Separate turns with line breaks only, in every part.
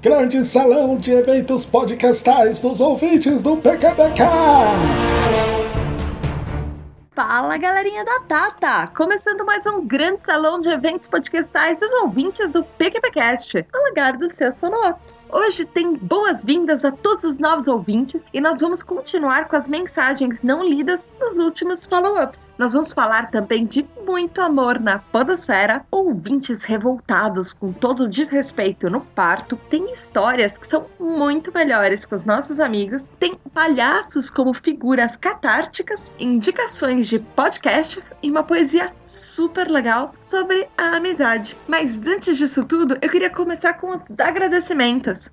Grande salão de eventos podcastais dos ouvintes do PKPcast.
Fala galerinha da Tata! Começando mais um grande salão de eventos podcastais dos ouvintes do PQPcast, o lugar dos seus sonops. Hoje tem boas-vindas a todos os novos ouvintes e nós vamos continuar com as mensagens não lidas nos últimos follow-ups. Nós vamos falar também de muito amor na podosfera, ouvintes revoltados com todo desrespeito no parto, tem histórias que são muito melhores com os nossos amigos, tem palhaços como figuras catárticas, indicações de podcasts e uma poesia super legal sobre a amizade. Mas antes disso tudo, eu queria começar com os agradecimentos.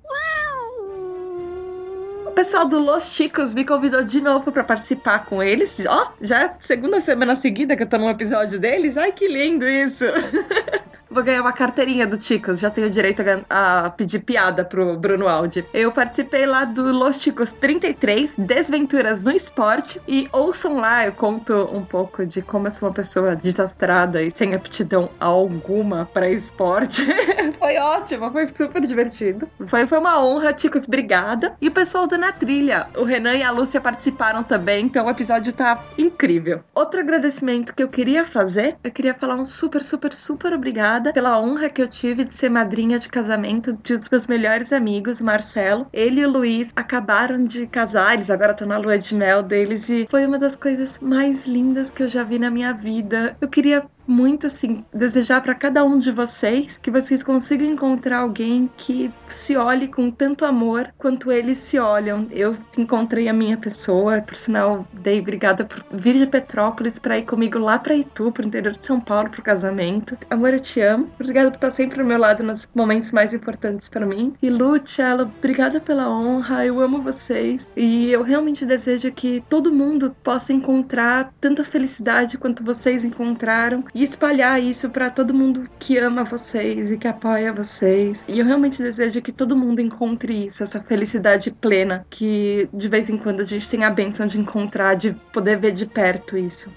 O pessoal do Los Chicos me convidou de novo para participar com eles. Ó, oh, já é segunda semana seguida que eu tô num episódio deles. Ai, que lindo isso! Vou ganhar uma carteirinha do Ticos, já tenho direito a, a, pedir piada pro Bruno Aldi. Eu participei lá do Los Ticos 33, Desventuras no Esporte, e ouçam lá, eu conto um pouco de como eu sou uma pessoa desastrada e sem aptidão alguma para esporte. foi ótimo, foi super divertido. Foi, foi uma honra, Ticos, obrigada. E o pessoal da Na Trilha, o Renan e a Lúcia participaram também, então o episódio tá incrível. Outro agradecimento que eu queria fazer, eu queria falar um super, super, super obrigada pela honra que eu tive de ser madrinha de casamento de um dos meus melhores amigos, Marcelo. Ele e o Luiz acabaram de casar, eles agora estão na lua de mel deles e foi uma das coisas mais lindas que eu já vi na minha vida. Eu queria muito assim desejar para cada um de vocês que vocês consigam encontrar alguém que se olhe com tanto amor quanto eles se olham. Eu encontrei a minha pessoa, por sinal, dei obrigada por vir de Petrópolis para ir comigo lá para Itu, pro interior de São Paulo pro casamento. Amor, eu te amo. Obrigada por estar sempre ao meu lado nos momentos mais importantes para mim. E Lu, Tchela, obrigada pela honra. Eu amo vocês e eu realmente desejo que todo mundo possa encontrar tanta felicidade quanto vocês encontraram e espalhar isso para todo mundo que ama vocês e que apoia vocês. E eu realmente desejo que todo mundo encontre isso, essa felicidade plena que de vez em quando a gente tem a benção de encontrar, de poder ver de perto isso.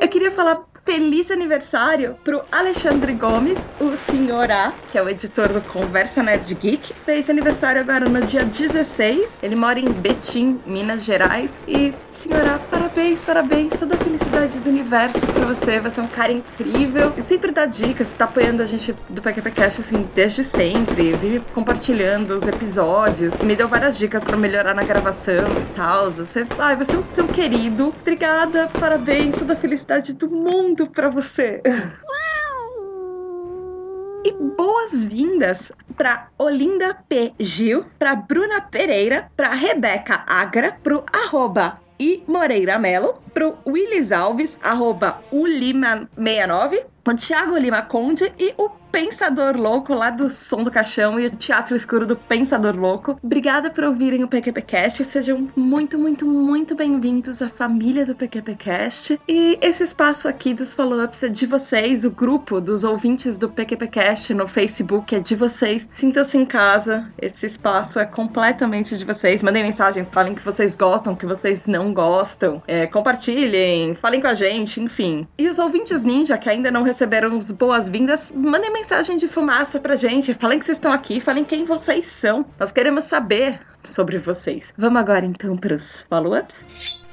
Eu queria falar feliz aniversário pro Alexandre Gomes, o senhor A, que é o editor do Conversa Nerd Geek. Fez aniversário agora no dia 16. Ele mora em Betim, Minas Gerais. E, senhor A, parabéns, parabéns. Toda a felicidade do universo pra você. Você é um cara incrível. E sempre dá dicas. Tá apoiando a gente do PQPcast, assim, desde sempre. Vive compartilhando os episódios. Me deu várias dicas para melhorar na gravação e tal. Você, ai, você é um seu querido. Obrigada, parabéns. Toda a felicidade do mundo muito para você. E boas-vindas para Olinda P. Gil, para Bruna Pereira, para Rebeca Agra, pro arroba I Moreira Melo, pro Willis Alves, arroba Ulima69, o Thiago Lima Conde e o Pensador Louco, lá do Som do Caixão e o Teatro Escuro do Pensador Louco. Obrigada por ouvirem o PQPcast. Sejam muito, muito, muito bem-vindos à família do PQPcast. E esse espaço aqui dos follow-ups é de vocês, o grupo dos ouvintes do PQPcast no Facebook é de vocês. Sintam-se em casa. Esse espaço é completamente de vocês. Mandem mensagem, falem que vocês gostam, que vocês não gostam. É, compartilhem, falem com a gente, enfim. E os ouvintes ninja que ainda não receberam as boas-vindas, mandem mensagem de fumaça pra gente. Falem que vocês estão aqui, falem quem vocês são. Nós queremos saber sobre vocês. Vamos agora então para os follow-ups?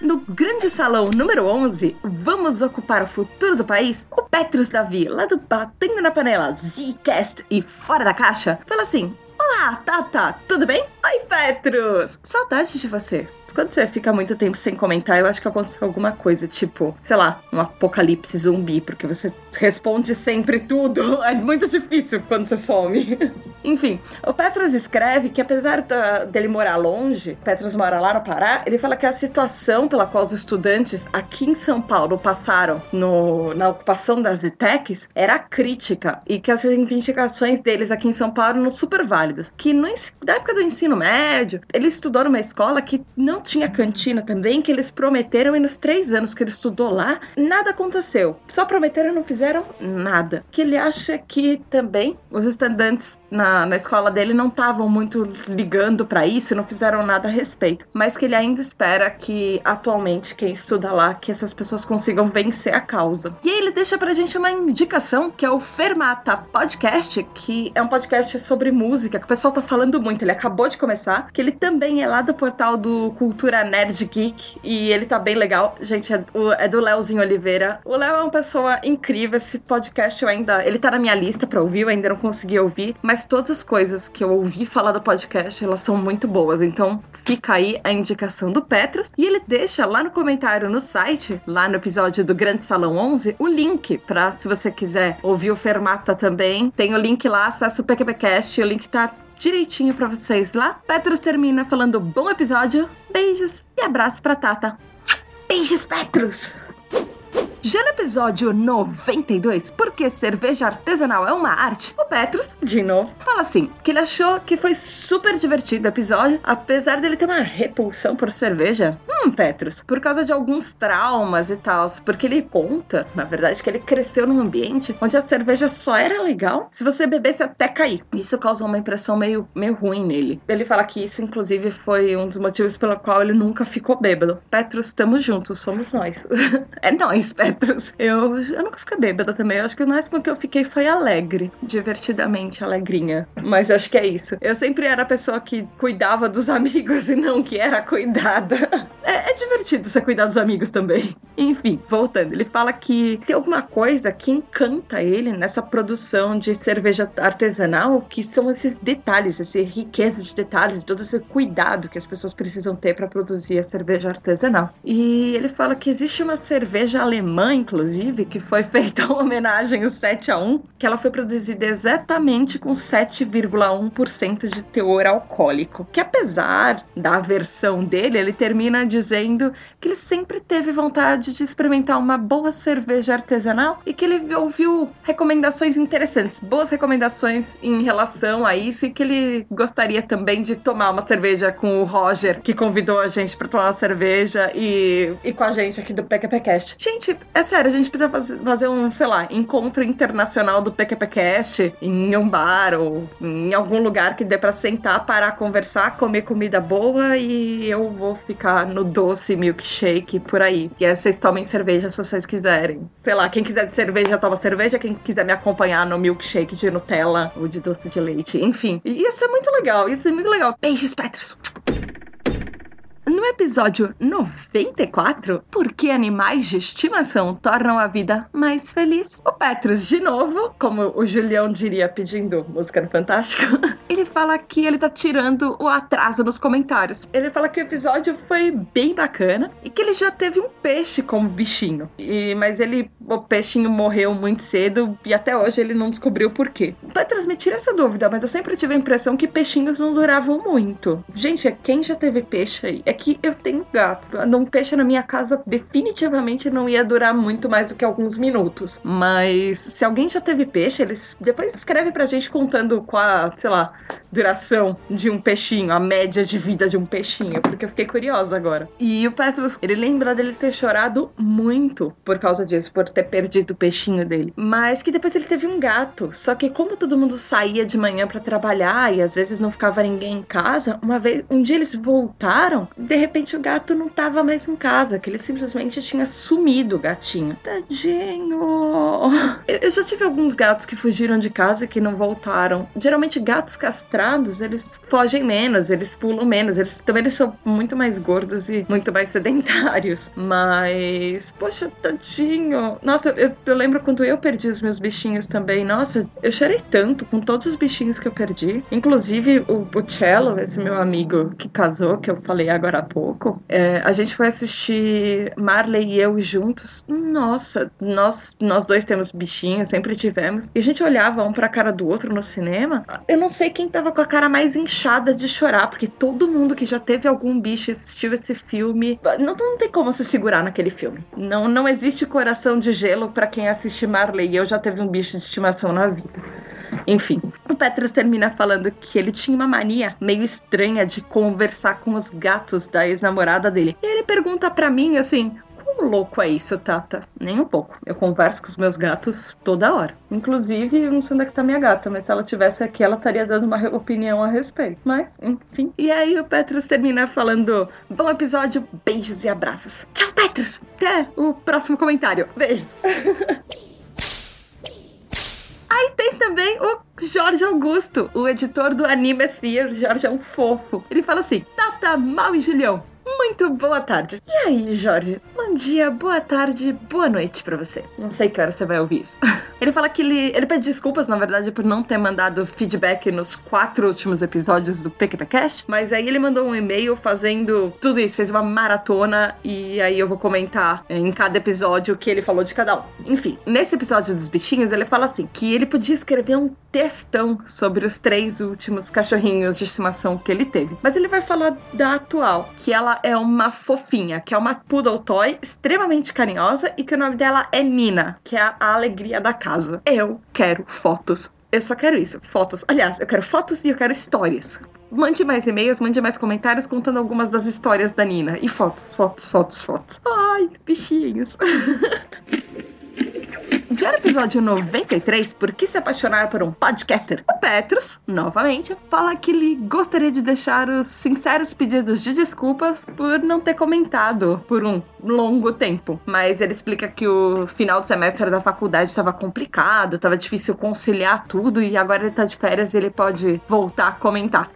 No grande salão número 11, vamos ocupar o futuro do país? O Petrus Davi, lá do Batendo na Panela, Zcast e Fora da Caixa, fala assim: Olá, Tata, tudo bem? Oi, Petrus! Saudade de você. Quando você fica muito tempo sem comentar, eu acho que aconteceu alguma coisa, tipo, sei lá, um apocalipse zumbi, porque você responde sempre tudo. É muito difícil quando você some. Enfim, o Petras escreve que apesar dele morar longe, Petras mora lá no Pará, ele fala que a situação pela qual os estudantes aqui em São Paulo passaram no, na ocupação das ETECs era crítica e que as reivindicações deles aqui em São Paulo eram super válidas. Que no, na época do ensino médio, ele estudou numa escola que não tinha cantina também, que eles prometeram e nos três anos que ele estudou lá, nada aconteceu. Só prometeram e não fizeram nada. Que ele acha que também os estudantes na, na escola dele não estavam muito ligando para isso, não fizeram nada a respeito. Mas que ele ainda espera que atualmente quem estuda lá, que essas pessoas consigam vencer a causa. E aí ele deixa pra gente uma indicação que é o Fermata Podcast, que é um podcast sobre música, que o pessoal tá falando muito. Ele acabou de começar, que ele também é lá do portal do Cultura Nerd Geek e ele tá bem legal. Gente, é, é do Léozinho Oliveira. O Léo é uma pessoa incrível. Esse podcast eu ainda. Ele tá na minha lista pra ouvir, eu ainda não consegui ouvir, mas todas as coisas que eu ouvi falar do podcast, elas são muito boas. Então, fica aí a indicação do Petros. E ele deixa lá no comentário no site, lá no episódio do Grande Salão 11, o link para se você quiser ouvir o Fermata também. Tem o link lá, acessa o PQPcast, o link tá direitinho para vocês lá. Petros termina falando bom episódio, beijos e abraço pra Tata. Beijos, Petros! Já no episódio 92, porque cerveja artesanal é uma arte, o Petrus, de novo, fala assim: que ele achou que foi super divertido o episódio, apesar dele ter uma repulsão por cerveja. Hum, Petrus, por causa de alguns traumas e tal, porque ele conta, na verdade, que ele cresceu num ambiente onde a cerveja só era legal se você bebesse até cair. Isso causou uma impressão meio, meio ruim nele. Ele fala que isso, inclusive, foi um dos motivos pelo qual ele nunca ficou bêbado. Petrus, estamos juntos, somos nós. é nós, Petrus. Eu, eu nunca fiquei bêbada também. Eu acho que o máximo que eu fiquei foi alegre. Divertidamente alegrinha. Mas acho que é isso. Eu sempre era a pessoa que cuidava dos amigos e não que era cuidada. É, é divertido você cuidar dos amigos também. Enfim, voltando. Ele fala que tem alguma coisa que encanta ele nessa produção de cerveja artesanal, que são esses detalhes, essa riqueza de detalhes, todo esse cuidado que as pessoas precisam ter para produzir a cerveja artesanal. E ele fala que existe uma cerveja alemã inclusive, que foi feita uma homenagem ao 7 a 1, que ela foi produzida exatamente com 7,1% de teor alcoólico. Que apesar da versão dele, ele termina dizendo que ele sempre teve vontade de experimentar uma boa cerveja artesanal e que ele ouviu recomendações interessantes, boas recomendações em relação a isso e que ele gostaria também de tomar uma cerveja com o Roger, que convidou a gente para tomar uma cerveja e, e com a gente aqui do PQPcast. Gente, é sério, a gente precisa fazer um, sei lá, encontro internacional do PQPcast em um bar ou em algum lugar que dê pra sentar, parar, conversar, comer comida boa e eu vou ficar no doce milkshake por aí. E aí vocês tomem cerveja se vocês quiserem. Sei lá, quem quiser de cerveja, toma cerveja. Quem quiser me acompanhar no milkshake de Nutella ou de doce de leite. Enfim, isso é muito legal. Isso é muito legal. Beijos, Petros! No episódio 94, por que animais de estimação tornam a vida mais feliz? O Petrus, de novo, como o Julião diria pedindo música no Fantástico, ele fala que ele tá tirando o atraso nos comentários. Ele fala que o episódio foi bem bacana e que ele já teve um peixe como bichinho. E, mas ele, o peixinho morreu muito cedo e até hoje ele não descobriu por quê. Vai transmitir essa dúvida, mas eu sempre tive a impressão que peixinhos não duravam muito. Gente, quem já teve peixe aí? É que eu tenho gato. Um peixe na minha casa definitivamente não ia durar muito mais do que alguns minutos. Mas se alguém já teve peixe, eles depois escreve pra gente contando qual a, sei lá, duração de um peixinho, a média de vida de um peixinho, porque eu fiquei curiosa agora. E o Petrus, ele lembra dele ter chorado muito por causa disso, por ter perdido o peixinho dele. Mas que depois ele teve um gato. Só que como todo mundo saía de manhã para trabalhar e às vezes não ficava ninguém em casa, uma vez, um dia eles voltaram de repente o gato não tava mais em casa, que ele simplesmente tinha sumido o gatinho. Tadinho! Eu já tive alguns gatos que fugiram de casa e que não voltaram. Geralmente gatos castrados, eles fogem menos, eles pulam menos, eles também eles são muito mais gordos e muito mais sedentários. Mas, poxa, tadinho. Nossa, eu, eu lembro quando eu perdi os meus bichinhos também. Nossa, eu chorei tanto com todos os bichinhos que eu perdi. Inclusive o, o Cello, esse meu amigo que casou, que eu falei agora há pouco, é, a gente foi assistir Marley e eu juntos. Nossa, nós, nós dois temos bichinhos, sempre tivemos. E a gente olhava um pra cara do outro no cinema. Eu não sei quem tava com a cara mais inchada de chorar, porque todo mundo que já teve algum bicho e assistiu esse filme. Não, não tem como se segurar naquele filme. Não, não existe coração de gelo para quem assiste Marley e eu já teve um bicho de estimação na vida. Enfim, o Petrus termina falando que ele tinha uma mania meio estranha de conversar com os gatos da ex-namorada dele. E ele pergunta para mim assim: quão louco é isso, Tata? Nem um pouco. Eu converso com os meus gatos toda hora. Inclusive, eu não sei onde é que tá minha gata, mas se ela tivesse aqui, ela estaria dando uma opinião a respeito. Mas, enfim. E aí o Petrus termina falando: bom episódio, beijos e abraços. Tchau, Petrus! Até o próximo comentário. Beijos! Aí tem também o Jorge Augusto, o editor do Anime Sphere. Jorge é um fofo. Ele fala assim: Tata, Mal e Julião, muito boa tarde. E aí, Jorge? Bom dia, boa tarde, boa noite para você. Não sei que hora você vai ouvir isso. ele fala que ele, ele pede desculpas, na verdade, por não ter mandado feedback nos quatro últimos episódios do PQPcast, mas aí ele mandou um e-mail fazendo tudo isso, fez uma maratona e aí eu vou comentar em cada episódio o que ele falou de cada um. Enfim, nesse episódio dos bichinhos, ele fala assim, que ele podia escrever um textão sobre os três últimos cachorrinhos de estimação que ele teve. Mas ele vai falar da atual, que ela é uma fofinha, que é uma poodle toy extremamente carinhosa e que o nome dela é Nina, que é a alegria da casa. Eu quero fotos. Eu só quero isso, fotos. Aliás, eu quero fotos e eu quero histórias. Mande mais e-mails, mande mais comentários contando algumas das histórias da Nina. E fotos, fotos, fotos, fotos. Ai, bichinhos. No episódio 93, Por que se apaixonar por um podcaster? O Petrus, novamente, fala que ele gostaria de deixar os sinceros pedidos de desculpas por não ter comentado por um longo tempo. Mas ele explica que o final do semestre da faculdade estava complicado, estava difícil conciliar tudo e agora ele tá de férias e ele pode voltar a comentar.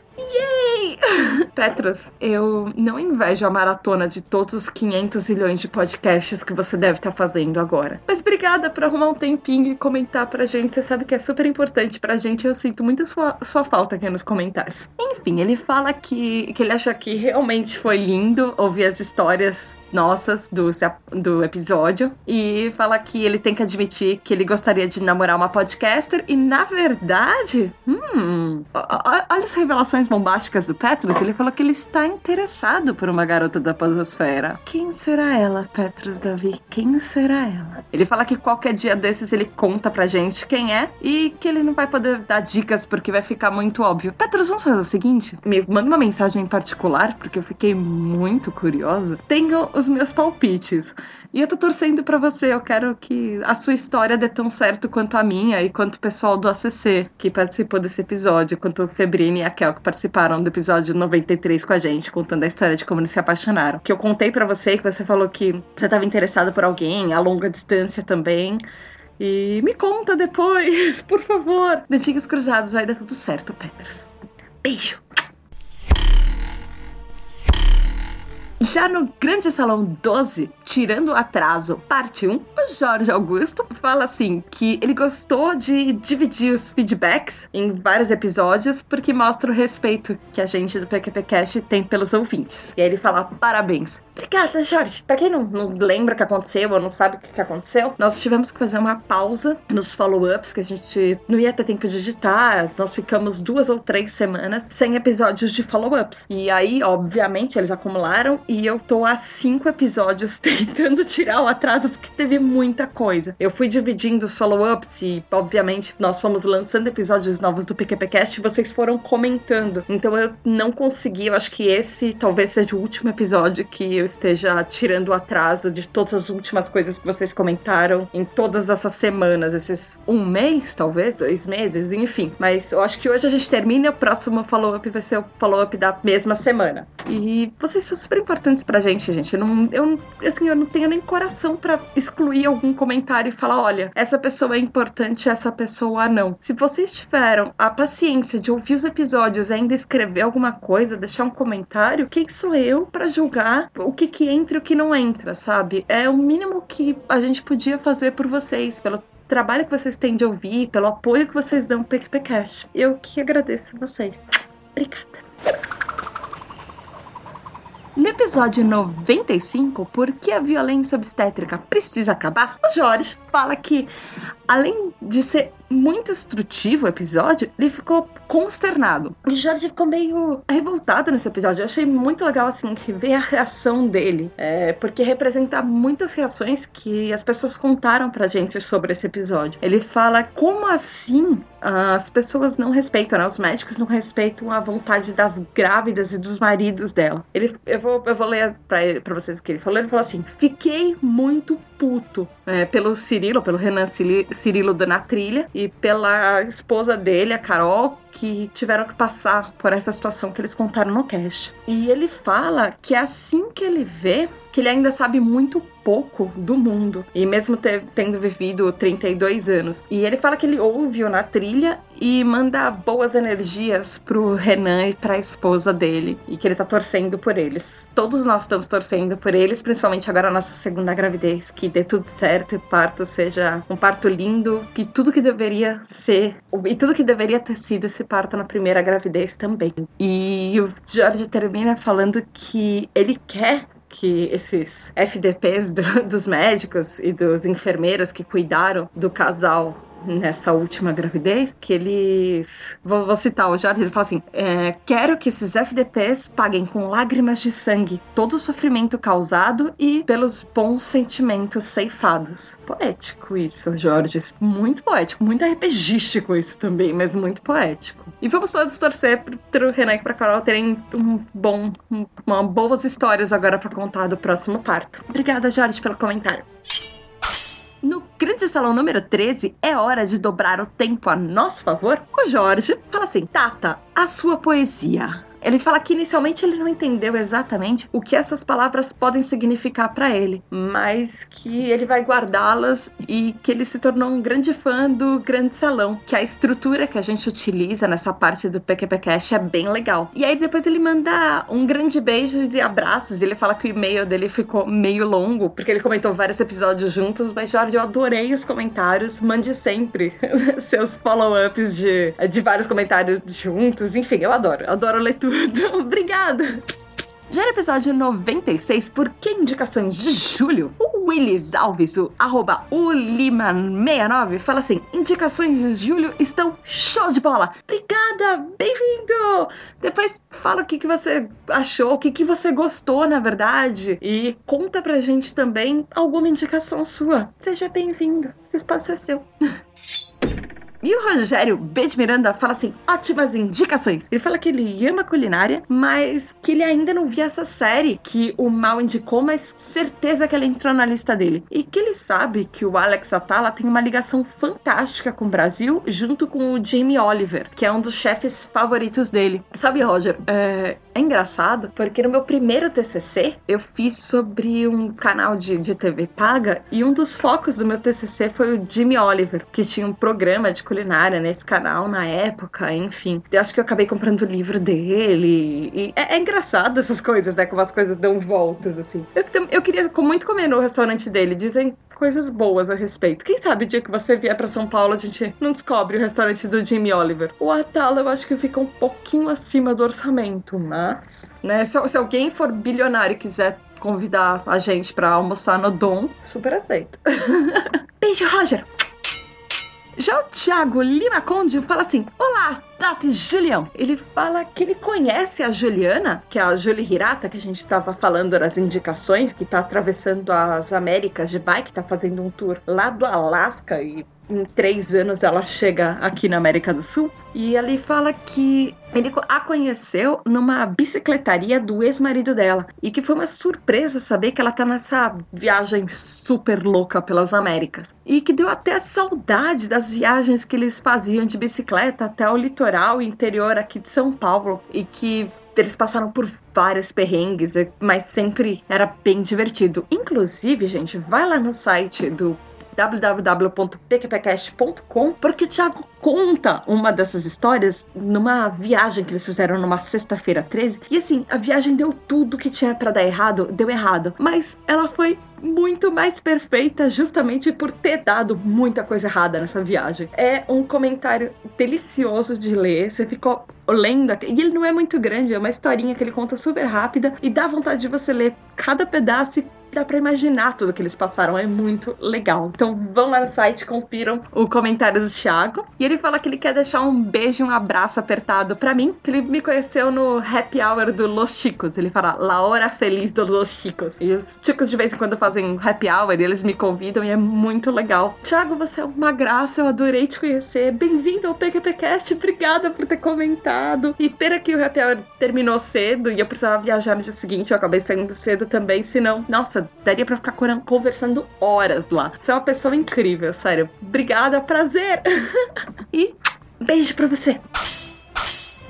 Petros, eu não invejo a maratona de todos os 500 milhões de podcasts que você deve estar tá fazendo agora. Mas obrigada por arrumar um tempinho e comentar pra gente. Você sabe que é super importante pra gente. Eu sinto muito sua, sua falta aqui nos comentários. Enfim, ele fala que, que ele acha que realmente foi lindo ouvir as histórias nossas do, do episódio e fala que ele tem que admitir que ele gostaria de namorar uma podcaster e, na verdade, hum, olha as revelações bombásticas do Petrus. Ele falou que ele está interessado por uma garota da podosfera. Quem será ela, Petrus Davi? Quem será ela? Ele fala que qualquer dia desses ele conta pra gente quem é e que ele não vai poder dar dicas porque vai ficar muito óbvio. Petrus, vamos fazer o seguinte: me manda uma mensagem em particular porque eu fiquei muito curiosa. Tenho os os meus palpites. E eu tô torcendo para você, eu quero que a sua história dê tão certo quanto a minha e quanto o pessoal do ACC que participou desse episódio, quanto o Febrini e a Kel que participaram do episódio 93 com a gente, contando a história de como eles se apaixonaram. Que eu contei para você que você falou que você estava interessado por alguém, a longa distância também. E me conta depois, por favor. Dentinhos cruzados, vai dar tudo certo, Peters. Beijo! Já no Grande Salão 12, Tirando o Atraso, parte 1, o Jorge Augusto fala assim que ele gostou de dividir os feedbacks em vários episódios porque mostra o respeito que a gente do PQPcast tem pelos ouvintes. E aí ele fala parabéns. Obrigada, Jorge. Pra quem não, não lembra o que aconteceu ou não sabe o que aconteceu, nós tivemos que fazer uma pausa nos follow-ups, que a gente não ia ter tempo de editar. Nós ficamos duas ou três semanas sem episódios de follow-ups. E aí, obviamente, eles acumularam e eu tô há cinco episódios tentando tirar o atraso porque teve muita coisa. Eu fui dividindo os follow-ups e, obviamente, nós fomos lançando episódios novos do PQPcast e vocês foram comentando. Então eu não consegui, eu acho que esse talvez seja o último episódio que eu esteja tirando o atraso de todas as últimas coisas que vocês comentaram em todas essas semanas, esses um mês, talvez, dois meses, enfim. Mas eu acho que hoje a gente termina, o próximo follow-up vai ser o follow-up da mesma semana. E vocês são super importantes pra gente, gente. Eu não, eu, assim, eu não tenho nem coração para excluir algum comentário e falar: olha, essa pessoa é importante, essa pessoa não. Se vocês tiveram a paciência de ouvir os episódios e ainda escrever alguma coisa, deixar um comentário, quem sou eu para julgar o que que entra e o que não entra, sabe? É o mínimo que a gente podia fazer por vocês, pelo trabalho que vocês têm de ouvir, pelo apoio que vocês dão pro PQPcast. Eu que agradeço a vocês. Obrigada. No episódio 95, Por que a violência obstétrica precisa acabar? O Jorge fala que, além de ser muito instrutivo o episódio, ele ficou consternado. O Jorge ficou meio revoltado nesse episódio. Eu achei muito legal, assim, ver a reação dele, é, porque representa muitas reações que as pessoas contaram pra gente sobre esse episódio. Ele fala como assim as pessoas não respeitam, né? Os médicos não respeitam a vontade das grávidas e dos maridos dela. Ele, eu vou, eu vou ler pra, ele, pra vocês o que ele falou. Ele falou assim: fiquei muito puto é, pelo Cirilo, pelo Renan Cirilo na trilha e pela esposa dele, a Carol, que tiveram que passar por essa situação que eles contaram no cast. E ele fala que assim que ele vê que ele ainda sabe muito pouco do mundo, e mesmo ter, tendo vivido 32 anos. E ele fala que ele ouve-o na trilha e manda boas energias pro Renan e pra esposa dele, e que ele tá torcendo por eles. Todos nós estamos torcendo por eles, principalmente agora na nossa segunda gravidez, que dê tudo certo e o parto seja um parto lindo, que tudo que deveria ser, e tudo que deveria ter sido esse parto na primeira gravidez também. E o Jorge termina falando que ele quer que esses FDPs do, dos médicos e dos enfermeiros que cuidaram do casal nessa última gravidez, que eles. Vou, vou citar o Jorge, ele fala assim: é, quero que esses FDPs paguem com lágrimas de sangue todo o sofrimento causado e pelos bons sentimentos ceifados. Poético isso, Jorge. Muito poético, muito RPGístico isso também, mas muito poético. E vamos todos torcer pro Renan e pra Carol terem um bom, uma boas histórias agora para contar do próximo parto. Obrigada, Jorge, pelo comentário. No grande salão número 13, é hora de dobrar o tempo a nosso favor. O Jorge fala assim: Tata, a sua poesia ele fala que inicialmente ele não entendeu exatamente o que essas palavras podem significar para ele, mas que ele vai guardá-las e que ele se tornou um grande fã do Grande Salão, que a estrutura que a gente utiliza nessa parte do PQP Cash é bem legal. E aí depois ele manda um grande beijo de abraços, ele fala que o e-mail dele ficou meio longo, porque ele comentou vários episódios juntos, mas Jorge, eu adorei os comentários, mande sempre seus follow-ups de, de vários comentários juntos, enfim, eu adoro, adoro leitura tudo. Obrigada. Já era episódio 96, por que indicações de julho? O Willis Alves, o arroba Ulima69, fala assim: indicações de julho estão show de bola. Obrigada, bem-vindo! Depois fala o que, que você achou, o que, que você gostou, na verdade. E conta pra gente também alguma indicação sua. Seja bem-vindo, esse espaço é seu. E o Rogério B. de Miranda fala assim: ótimas indicações. Ele fala que ele ama culinária, mas que ele ainda não viu essa série que o Mal indicou, mas certeza que ela entrou na lista dele. E que ele sabe que o Alex Atala tem uma ligação fantástica com o Brasil, junto com o Jamie Oliver, que é um dos chefes favoritos dele. Sabe, Roger, é, é engraçado porque no meu primeiro TCC eu fiz sobre um canal de, de TV paga e um dos focos do meu TCC foi o Jimmy Oliver, que tinha um programa de culinária nesse canal na época, enfim. Eu acho que eu acabei comprando o livro dele. É, é engraçado essas coisas, né? Como as coisas dão voltas, assim. Eu, eu queria muito comer no restaurante dele. Dizem coisas boas a respeito. Quem sabe o dia que você vier para São Paulo a gente não descobre o restaurante do Jimmy Oliver. O Atala eu acho que fica um pouquinho acima do orçamento, mas, né, se, se alguém for bilionário e quiser convidar a gente para almoçar no Dom, super aceito. Beijo, Roger. Já o Thiago Lima Conde fala assim: Olá, Tati Julião. Ele fala que ele conhece a Juliana, que é a Julie Hirata, que a gente estava falando nas indicações, que está atravessando as Américas de bike, está fazendo um tour lá do Alasca e em três anos ela chega aqui na América do Sul. E ele fala que ele a conheceu numa bicicletaria do ex-marido dela. E que foi uma surpresa saber que ela tá nessa viagem super louca pelas Américas. E que deu até saudade das viagens que eles faziam de bicicleta até o litoral interior aqui de São Paulo. E que eles passaram por vários perrengues, mas sempre era bem divertido. Inclusive, gente, vai lá no site do www.pqpcast.com, porque o Thiago conta uma dessas histórias numa viagem que eles fizeram numa sexta-feira 13. E assim, a viagem deu tudo que tinha para dar errado, deu errado. Mas ela foi muito mais perfeita justamente por ter dado muita coisa errada nessa viagem. É um comentário delicioso de ler, você ficou lendo, e ele não é muito grande, é uma historinha que ele conta super rápida e dá vontade de você ler cada pedaço e dá para imaginar tudo que eles passaram, é muito legal. Então vão lá no site, confiram o comentário do Thiago. E ele fala que ele quer deixar um beijo um abraço apertado para mim, que ele me conheceu no happy hour do Los Chicos. Ele fala, La hora feliz do Los Chicos. E os chicos de vez em quando fazem happy hour e eles me convidam e é muito legal. Thiago, você é uma graça, eu adorei te conhecer. Bem-vindo ao PQPcast, obrigada por ter comentado. E pena que o happy hour terminou cedo e eu precisava viajar no dia seguinte, eu acabei saindo cedo também, senão, nossa, daria para ficar conversando horas lá. Você é uma pessoa incrível, sério. Obrigada, prazer. e beijo para você.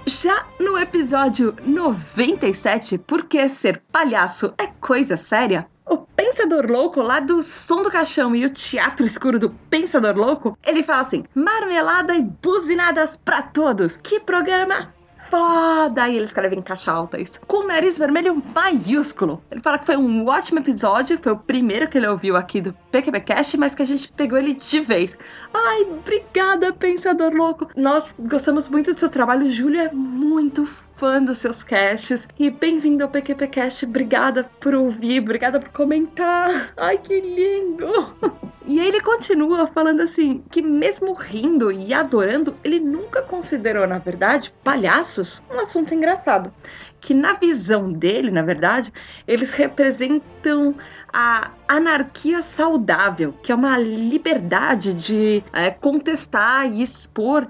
Já no episódio 97, Por que ser palhaço é coisa séria? O Pensador Louco, lá do Som do Caixão e o Teatro Escuro do Pensador Louco, ele fala assim: marmelada e buzinadas para todos. Que programa foda! E ele escreve em caixa alta isso. Com o nariz vermelho maiúsculo. Ele fala que foi um ótimo episódio, foi o primeiro que ele ouviu aqui do PQBcast, mas que a gente pegou ele de vez. Ai, obrigada, Pensador Louco! Nós gostamos muito do seu trabalho, Júlia é muito fã dos seus casts. E bem-vindo ao PQPcast. Obrigada por ouvir, obrigada por comentar. Ai, que lindo! E ele continua falando assim: que mesmo rindo e adorando, ele nunca considerou, na verdade, palhaços um assunto engraçado. Que na visão dele, na verdade, eles representam a anarquia saudável, que é uma liberdade de é, contestar e expor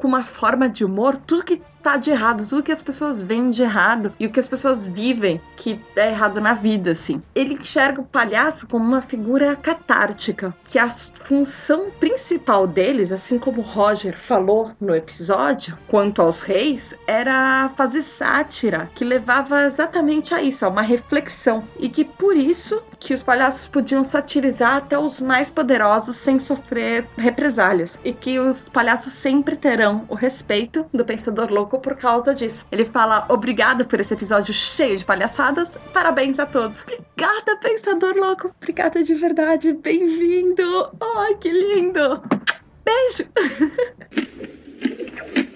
com uma forma de humor tudo que tá de errado, tudo que as pessoas veem de errado e o que as pessoas vivem que é errado na vida, assim. Ele enxerga o palhaço como uma figura catártica, que a função principal deles, assim como Roger falou no episódio, quanto aos reis, era fazer sátira, que levava exatamente a isso, a uma reflexão, e que por isso que os palhaços podiam satirizar até os mais poderosos sem sofrer represálias, e que os palhaços sempre terão o respeito do pensador louco por causa disso. Ele fala: Obrigado por esse episódio cheio de palhaçadas. Parabéns a todos. Obrigada, Pensador Louco. Obrigada de verdade. Bem-vindo. Ai, que lindo. Beijo.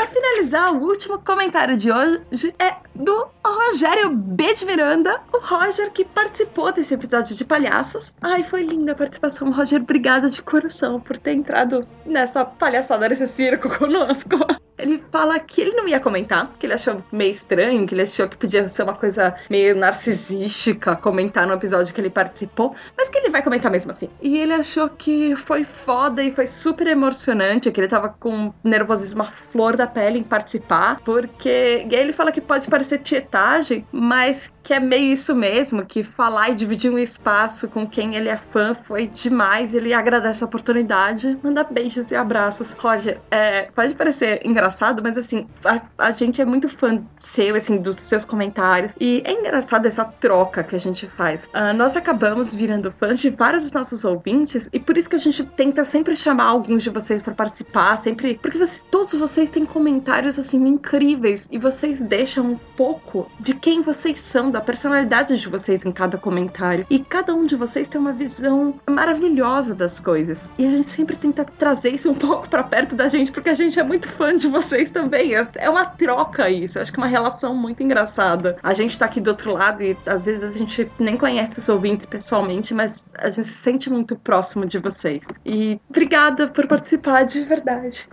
Para finalizar, o último comentário de hoje é do Rogério B. de Miranda, o Roger que participou desse episódio de palhaços. Ai, foi linda a participação, Roger. Obrigada de coração por ter entrado nessa palhaçada, nesse circo conosco. Ele fala que ele não ia comentar, que ele achou meio estranho, que ele achou que podia ser uma coisa meio narcisística comentar no episódio que ele participou, mas que ele vai comentar mesmo assim. E ele achou que foi foda e foi super emocionante, que ele tava com nervosismo à flor da pele em participar, porque. E aí ele fala que pode parecer tietagem, mas que é meio isso mesmo, que falar e dividir um espaço com quem ele é fã foi demais. Ele agradece a oportunidade, manda beijos e abraços. Roger, é, pode parecer engraçado, mas assim, a, a, gente é muito fã seu, assim, dos seus comentários. E é engraçado essa troca que a gente faz. Uh, nós acabamos virando fãs de vários dos nossos ouvintes, e por isso que a gente tenta sempre chamar alguns de vocês para participar, sempre. Porque você, todos vocês têm comentários assim incríveis e vocês deixam um pouco de quem vocês são da personalidade de vocês em cada comentário. E cada um de vocês tem uma visão maravilhosa das coisas. E a gente sempre tenta trazer isso um pouco para perto da gente, porque a gente é muito fã de vocês também. É, é uma troca isso. Eu acho que é uma relação muito engraçada. A gente tá aqui do outro lado e às vezes a gente nem conhece os ouvintes pessoalmente, mas a gente se sente muito próximo de vocês. E obrigada por participar de verdade.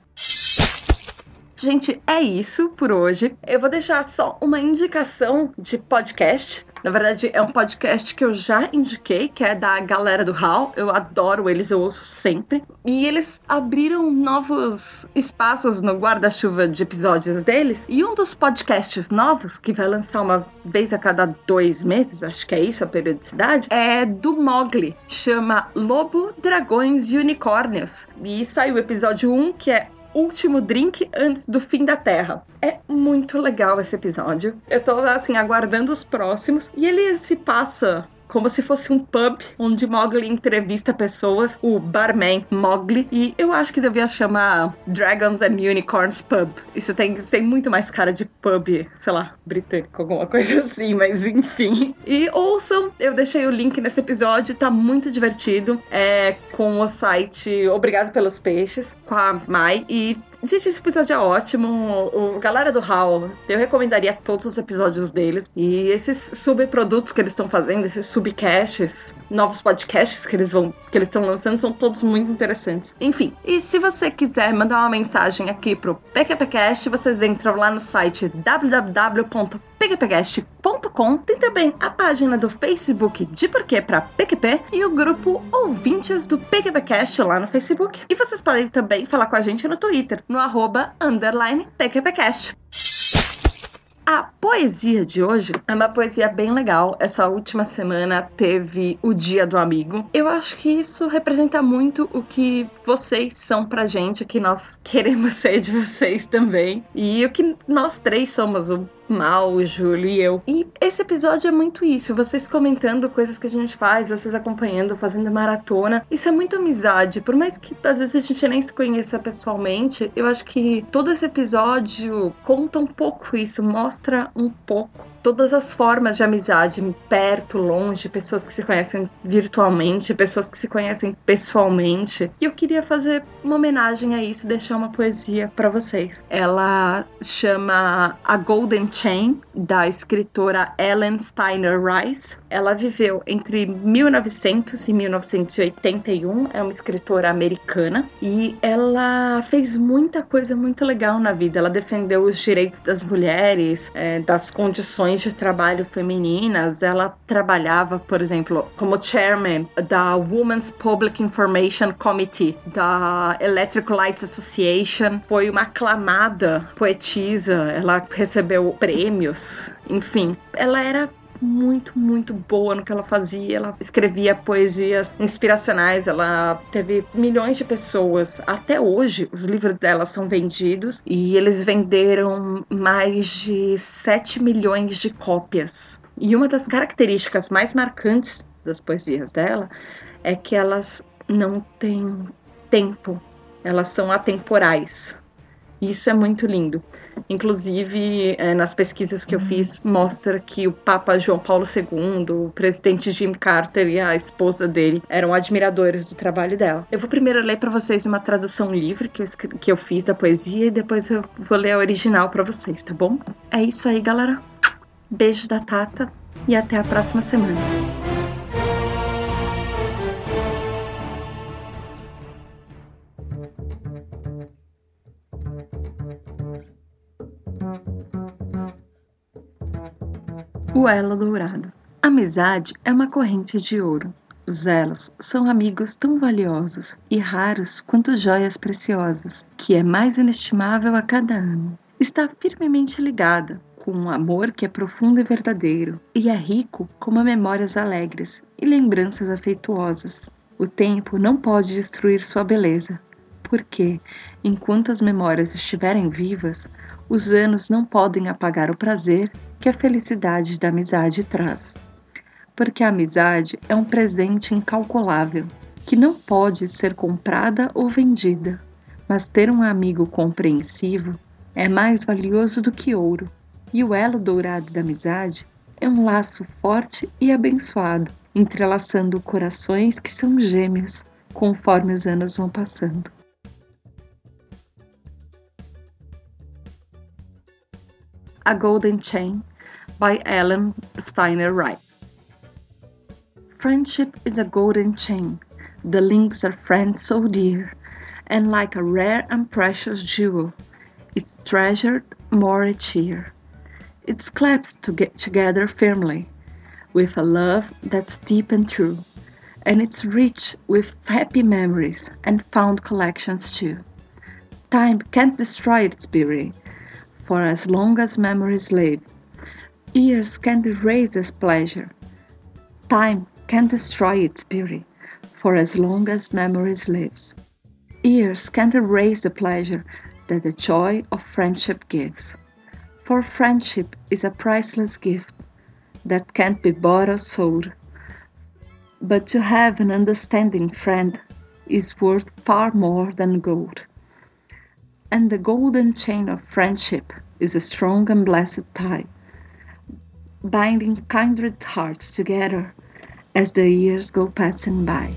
Gente, é isso por hoje. Eu vou deixar só uma indicação de podcast. Na verdade, é um podcast que eu já indiquei, que é da galera do HAL. Eu adoro eles, eu ouço sempre. E eles abriram novos espaços no guarda-chuva de episódios deles. E um dos podcasts novos, que vai lançar uma vez a cada dois meses, acho que é isso a periodicidade, é do Mogli. Chama Lobo, Dragões e Unicórnios. E saiu o episódio 1, que é último drink antes do fim da Terra. É muito legal esse episódio. Eu tô assim aguardando os próximos e ele se passa como se fosse um pub onde Mowgli entrevista pessoas, o barman Mowgli, e eu acho que devia chamar Dragons and Unicorns Pub. Isso tem, tem muito mais cara de pub, sei lá, britânico, alguma coisa assim, mas enfim. E ouçam, eu deixei o link nesse episódio, tá muito divertido. É com o site Obrigado pelos Peixes, com a Mai, e Gente, esse episódio é ótimo. O, galera do HAL, eu recomendaria todos os episódios deles. E esses subprodutos que eles estão fazendo, esses subcasts, novos podcasts que eles vão que eles estão lançando, são todos muito interessantes. Enfim, e se você quiser mandar uma mensagem aqui pro PQPcast, vocês entram lá no site www.pqpcast.com. Tem também a página do Facebook de Porquê para PQP e o grupo Ouvintes do PQPcast lá no Facebook. E vocês podem também falar com a gente no Twitter no arroba underline PQPcast. A poesia de hoje é uma poesia bem legal. Essa última semana teve o Dia do Amigo. Eu acho que isso representa muito o que vocês são pra gente, o que nós queremos ser de vocês também. E o que nós três somos, o Mal, o Júlio e eu. E esse episódio é muito isso, vocês comentando coisas que a gente faz, vocês acompanhando, fazendo maratona. Isso é muito amizade. Por mais que às vezes a gente nem se conheça pessoalmente, eu acho que todo esse episódio conta um pouco isso, mostra um pouco todas as formas de amizade, perto, longe, pessoas que se conhecem virtualmente, pessoas que se conhecem pessoalmente. E eu queria fazer uma homenagem a isso, deixar uma poesia para vocês. Ela chama A Golden Chain, da escritora Ellen Steiner Rice. Ela viveu entre 1900 e 1981, é uma escritora americana e ela fez muita coisa muito legal na vida. Ela defendeu os direitos das mulheres, é, das condições de trabalho femininas. Ela trabalhava, por exemplo, como chairman da Women's Public Information Committee da Electric Light Association. Foi uma aclamada poetisa. Ela recebeu prêmios. Enfim, ela era muito, muito boa no que ela fazia. Ela escrevia poesias inspiracionais. Ela teve milhões de pessoas. Até hoje, os livros dela são vendidos e eles venderam mais de 7 milhões de cópias. E uma das características mais marcantes das poesias dela é que elas não têm tempo, elas são atemporais. Isso é muito lindo. Inclusive, é, nas pesquisas que eu fiz, mostra que o Papa João Paulo II, o presidente Jim Carter e a esposa dele eram admiradores do trabalho dela. Eu vou primeiro ler para vocês uma tradução livre que eu, que eu fiz da poesia e depois eu vou ler a original para vocês, tá bom? É isso aí, galera. Beijo da Tata e até a próxima semana. O elo dourado. Amizade é uma corrente de ouro. Os elos são amigos tão valiosos e raros quanto joias preciosas, que é mais inestimável a cada ano. Está firmemente ligada com um amor que é profundo e verdadeiro, e é rico como memórias alegres e lembranças afetuosas. O tempo não pode destruir sua beleza, porque, enquanto as memórias estiverem vivas, os anos não podem apagar o prazer que a felicidade da amizade traz. Porque a amizade é um presente incalculável, que não pode ser comprada ou vendida, mas ter um amigo compreensivo é mais valioso do que ouro, e o elo dourado da amizade é um laço forte e abençoado, entrelaçando corações que são gêmeos conforme os anos vão passando. A Golden Chain by Ellen Steiner Wright. Friendship is a golden chain. The links are friends so dear, and like a rare and precious jewel, it's treasured more each year. It's clasped to get together firmly, with a love that's deep and true, and it's rich with happy memories and found collections too. Time can't destroy its beauty, for as long as memories live. Years can erase this pleasure. Time can destroy its beauty, for as long as memories lives. Years can't erase the pleasure that the joy of friendship gives. For friendship is a priceless gift that can't be bought or sold, But to have an understanding friend is worth far more than gold. And the golden chain of friendship is a strong and blessed tie, binding kindred hearts together as the years go passing by.